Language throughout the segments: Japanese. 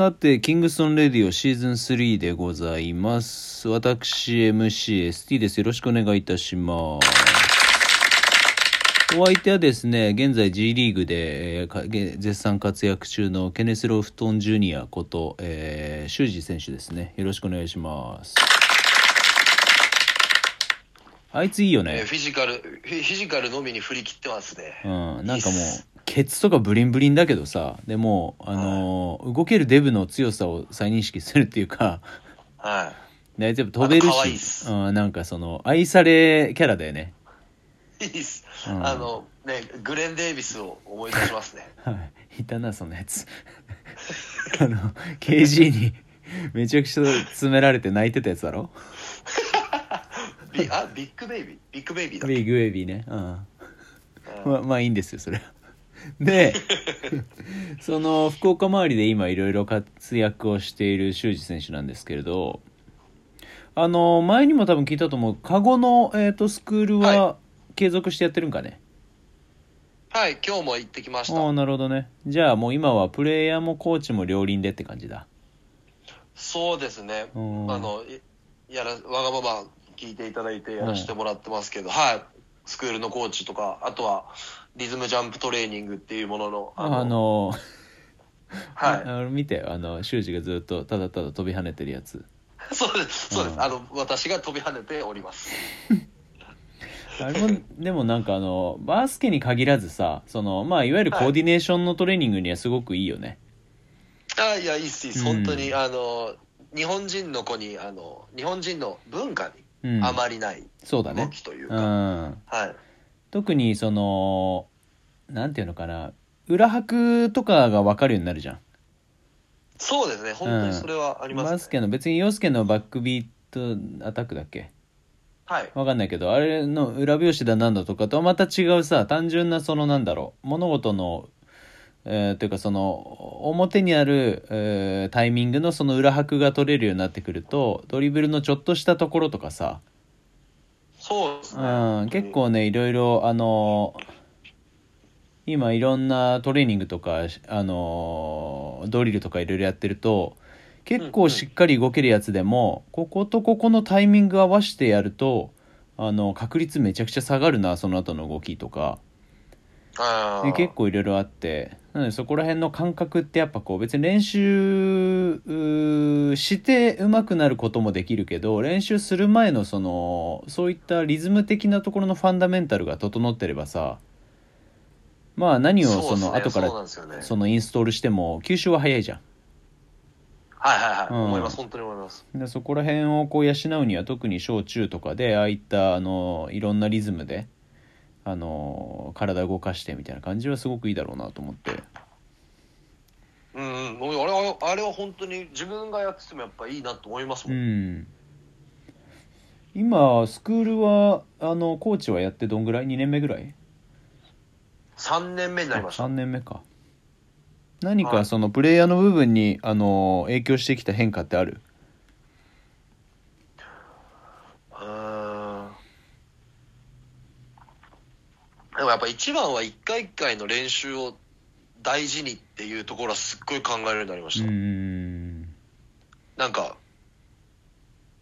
さて、キングストンレディオシーズン3でございます。私、MCST です。よろしくお願いいたします。お相手はですね、現在 G リーグで、えー絶賛活躍中のケネス・ロフトン・ジュニアこと、えー、修二選手ですね。よろしくお願いします。あいついいよねえー。フィジカル、フィジカルのみに振り切ってますね。うん、なんかもうケツとかブリンブリンだけどさでもあのー動けるデブの強さを再認識するっていうかはい。つやっぱ飛べるしす。うん、なんかその愛されキャラだよね。い。いいっす。うん。あの、ね、グレン・デイビスを思い出しますね。はい。いたなそのやつ。あの KG にめちゃくちゃ詰められて泣いてたやつだろ？ビあ、ビッグベイビー。ビッグベイビーだビッグウェイビーね。うん。うん。まあまあいいんですよそれは で その福岡周りで今いろいろ活躍をしている修二選手なんですけれどあの前にも多分聞いたと思うカゴの、えー、とスクールはは継続してやってるんかね、はい、今日も行ってきました。ああなるほどねじゃあもう今はプレイヤーもコーチも両輪でって感じだそうですね。あうんの、いやら、わがまま聞いていただいてやらせてもらってますけど、はい。スクールのコーチとか、あとは、リズムジャンプトレーニングっていうものの、あのはい。あの見てあの修二がずっとただただ飛び跳ねてるやつそうです、そうです。うんあの、私が飛び跳ねております。あれもでもなんかあのバスケに限らずさそのまあいわゆるコーディネーションのトレーニングにはすごくいいよね、あいや、いいっす、いいっす。うん本当に、あの、日本人の子に、あの、日本人の文化にうん、あまりない動そうだねうきというか、んはい。特にそのなんていうのかな裏拍とかが分かるようになるじゃんそうですね、本当にそれはありますね。バスケの別に洋介のバックビートアタックだっけ？はい。わかんないけどあれの裏拍子だなんだとかとはまた違うさ単純なそのなんだろう物事のえーというかその表にある、えータイミングのその裏拍が取れるようになってくるとドリブルのちょっとしたところとかさ、そうですね。うん、結構ねいろいろあの今いろんなトレーニングとかあのドリルとかいろいろやってると結構しっかり動けるやつでも、こことここのタイミング合わせてやるとあの確率めちゃくちゃ下がるなその後の動きとかで結構いろいろあって。なのでそこら辺の感覚ってやっぱこう別に練習して上手くなることもできるけど練習する前のそのそういったリズム的なところのファンダメンタルが整ってればさまあ何をその後からそのインストールしても吸収は早いじゃん。はいはいはい、うん。思います、本当に思います。でそこら辺をこう養うには特に小中とかでああいったあのいろんなリズムであの体を動かしてみたいな感じはすごくいいだろうなと思って。うんうん、あれは、あれは本当に自分がやっててもやっぱいいなと思いますも。うんん今スクールはあのコーチはやってどんぐらい？2年目ぐらい？3年目になりました3。年目か何はいかそのプレイヤーの部分にあの影響してきた変化ってあるうーん。でもやっぱ一番は一回一回の練習を大事にっていうところはすっごい考えるようになりまうした。んなんか、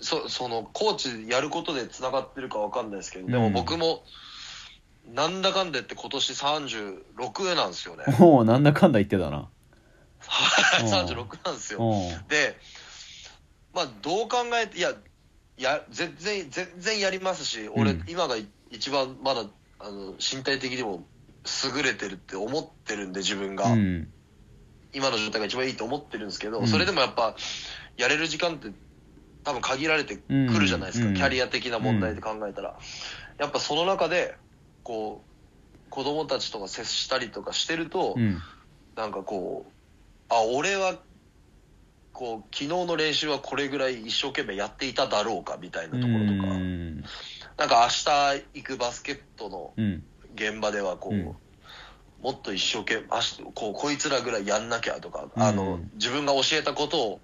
そそのコーチやることでつながってるかわかんないですけど、でも僕もなんだかんだ言って今年36なんですよね。もうなんだかんだ言ってたなはいうん36なんですよ。うんで、まあ、どう考えて、いや、や全然、全然やりますし、俺、うん今が一番まだあの身体的にも優れてるって思ってるんで、自分が、うん。今の状態が一番いいと思ってるんですけど、うん。それでもやっぱ、やれる時間って多分限られてくるじゃないですか、うん。キャリア的な問題で考えたら。やっぱその中で、こう、子供たちとか接したりとかしてると、うん。なんかこう、あ、俺は、こう、昨日の練習はこれぐらい一生懸命やっていただろうかみたいなところとか、うんなんか明日行くバスケットのうん。現場ではこう、うん。もっと一生懸命、明日こう、こいつらぐらいやんなきゃとか、うん。あの、自分が教えたことを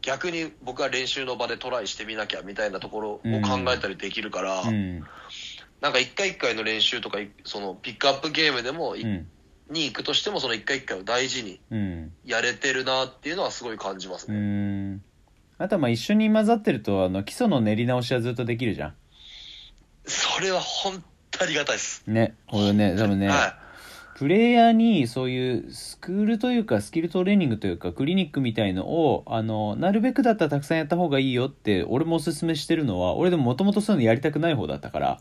逆に僕は練習の場でトライしてみなきゃみたいなところを考えたりできるから、うん。なんか一回一回の練習とか、いそのピックアップゲームでもに行くとしても、その一回一回を大事にうん。やれてるなっていうのはすごい感じますうね。ん。あとはまあ一緒に混ざってるとあの基礎の練り直しはずっとできるじゃそれは本当ありがたいです。んね俺ね多分ね、はプレイヤーにそういうスクールというかスキルトレーニングというかクリニックみたいのをあのなるべくだったらたくさんやった方がいいよって俺もおすすめしてるのは俺でももともとそういうのやりたくない方だったから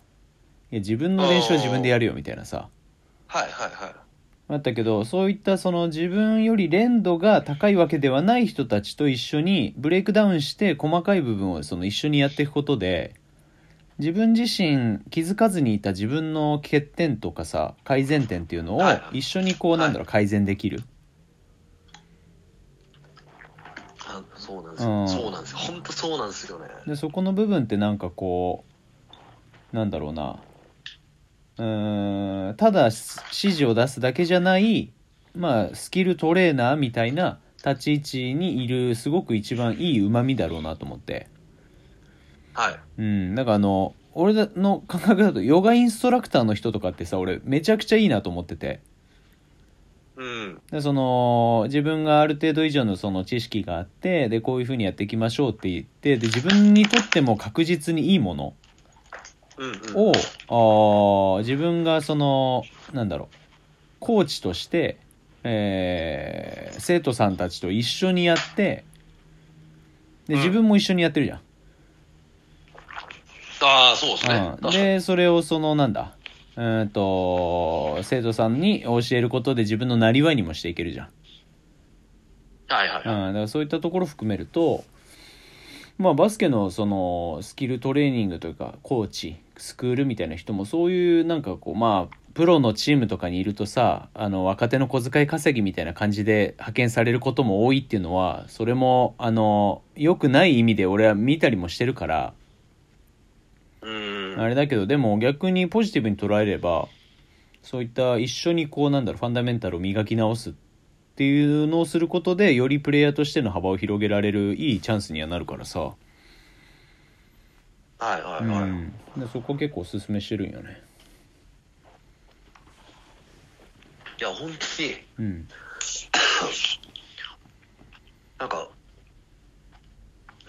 自分の練習は自分でやるよみたいなさい。はいはいはい。あったけどそういったその自分より連度が高いわけではない人たちと一緒にブレイクダウンして細かい部分をその一緒にやっていくことで自分自身気づかずにいた自分の欠点とかさ改善点っていうのをはい。はい一緒にこうなんだろう改善できる？あそうなんですよ、うん。そうなんですよ。本当そうなんですよね。でそこの部分ってなんかこうなんだろうな。うーんただ指示を出すだけじゃないまあスキルトレーナーみたいな立ち位置にいるすごく一番いいうまみだろうなと思ってはい。うんなんかあの俺の感覚だとヨガインストラクターの人とかってさ俺めちゃくちゃいいなと思っててうん。でその自分がある程度以上のその知識があってでこういうふうにやっていきましょうって言ってで自分にとっても確実にいいものうんうん。を、あー自分がそのなんだろうコーチとして、えー生徒さんたちと一緒にやってでうん自分も一緒にやってるじゃん。ああ、そうですね。うん、でそれをそのなんだ？うーんと生徒さんに教えることで自分のなりわいにもしていけるじゃん。はいはいはい。うん、だからそういったところ含めると、まあ、バスケのそのスキルトレーニングというかコーチスクールみたいな人もそういうなんかこうまあプロのチームとかにいるとさあの若手の小遣い稼ぎみたいな感じで派遣されることも多いっていうのはそれもあの良くない意味で俺は見たりもしてるからうん。あれだけどでも逆にポジティブに捉えればそういった一緒にこうなんだろうファンダメンタルを磨き直すっていうのをすることでよりプレイヤーとしての幅を広げられるいいチャンスにはなるからさ、はいはいうはい。ん、でそこ結構おすすめしてるんよね。いや、本当に、うん。なんか、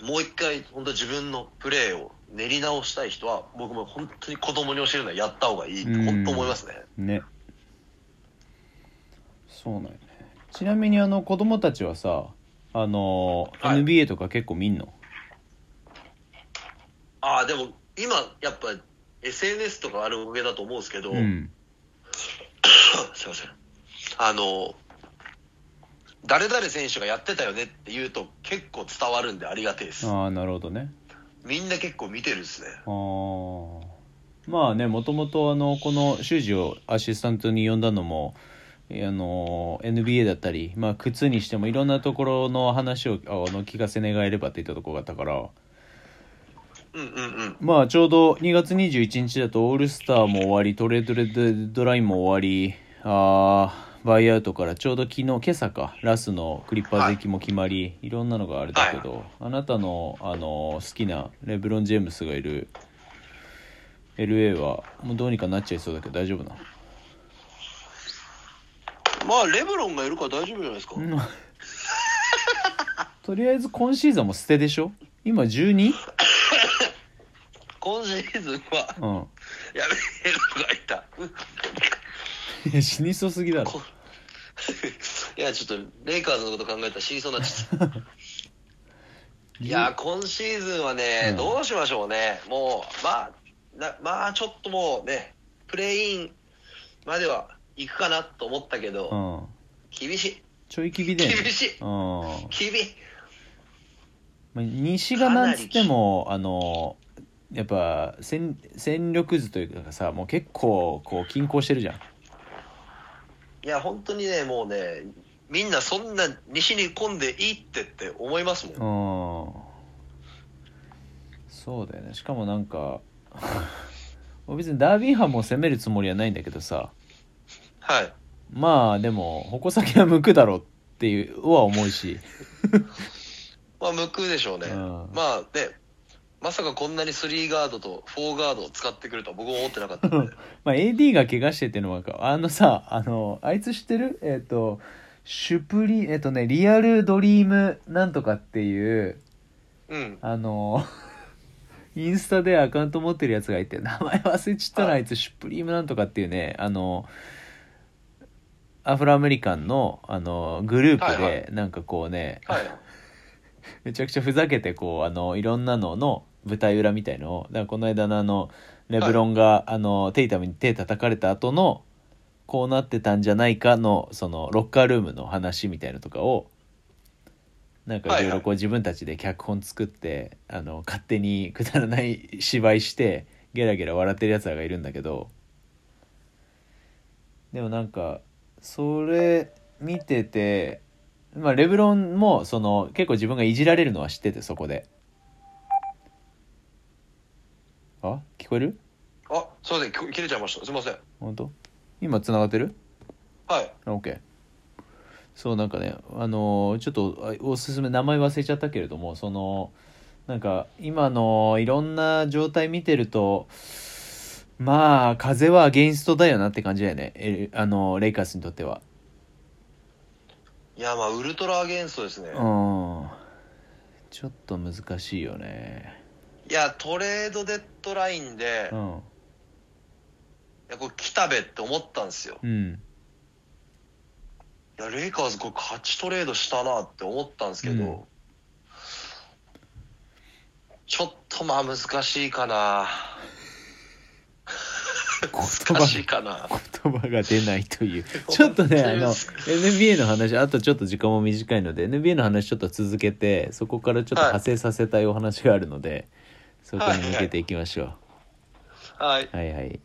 もう一回、本当自分のプレーを練り直したい人は、僕も本当に子供に教えるのはやった方がいいって、うん。本当思いますね。ね。そうなんよね。ちなみにあの子供たちはさあの、はい。NBA とか結構見んの？ああ、でも、今、やっぱ、SNS とかあるおかげだと思うんですけど、うん。すいません。あの、誰々選手がやってたよねって言うと結構伝わるんでありがてえです。ああなるほどねみんな結構見てるっすね。あーまあねもともとあのこの修二をアシスタントに呼んだのもあの NBA だったり、まあ、靴にしてもいろんなところの話をあの聞かせ願えればっていったところがあったからうんうんうん。まあちょうど2月21日だとオールスターも終わりトレードレッドラインも終わりあーバイアウトからちょうど昨日今朝かラスのクリッパーズ行きも決まり、い、ろんなのがあれだけど、あなたのあの好きなレブロン・ジェームスがいる LA はもうどうにかなっちゃいそうだけど大丈夫なまあ、レブロンがいるから大丈夫じゃないですか。の とりあえず今シーズンも捨てでしょ？今 12? 今シーズンは、うん。やべえのがいた。いや死にそうすぎだろこ いや、ちょっと、レイカーズのこと考えたら死にそうになっちゃった。いや、今シーズンはね、うんどうしましょうね。もう、まあ、なまあ、ちょっともうね、プレイインまでは行くかなと思ったけど、うん厳しい。ちょいきびで、ね、厳しいうん厳しい。まあ西がなんつってもあのやっぱ戦戦力図というかさもう結構こう均衡してるじゃんいや、本当にね、もうね、みんなそんな西に込んでいいってって思いますもん。うんそうだよねしかもなんか 別にダービーハンも攻めるつもりはないんだけどさはい。まあでも矛先は向くだろうっていうは思うし まあ、向くでしょうね。うんまあね、まさかこんなに3ガードと4ガードを使ってくるとは僕も思ってなかったんで。まあ AD が怪我してっていうのもわかるあのさあのあいつ知ってる？えっ、とシュプリえっ、とねリアルドリームなんとかっていううん。あの インスタでアカウント持ってるやつがいて名前忘れちったらはい。あいつシュプリームなんとかっていうねあのアフロアメリカンのあのグループはいはでなんかこうね、はい。めちゃくちゃふざけてこうあのいろんなのの舞台裏みたいのをだからこの間のあのレブロンが、あのテイタムに手叩かれた後のこうなってたんじゃないかのそのロッカールームの話みたいのとかをなんかいろい。ろこう自分たちで脚本作って、あの勝手にくだらない芝居してゲラゲラ笑ってるやつらがいるんだけどでもなんかそれ見ててまあレブロンもその結構自分がいじられるのは知っててそこであ聞こえる？あすいませんき切れちゃいました。すいません。本当？今つながってる？はい。あ OK そうなんかねあのーちょっとあおすすめ名前忘れちゃったけれどもそのなんか今のいろんな状態見てるとまあ風はアゲインストだよなって感じだよね。えあのレイカーズにとっては。いやまあウルトラアゲンストですね、うん。ちょっと難しいよねいやトレードデッドラインで、いうん。やこれ来たべって思ったんですよ。うん。いやレイカーズこれ勝ちトレードしたなって思ったんですけど、うん。ちょっとまあ難しいかな。言難しいかな。言葉が出ないという。ちょっとねあの NBA の話あとちょっと時間も短いので NBA の話ちょっと続けてそこからちょっと派生させたいお話があるので、そこに向けていきましょう、はい。はいはい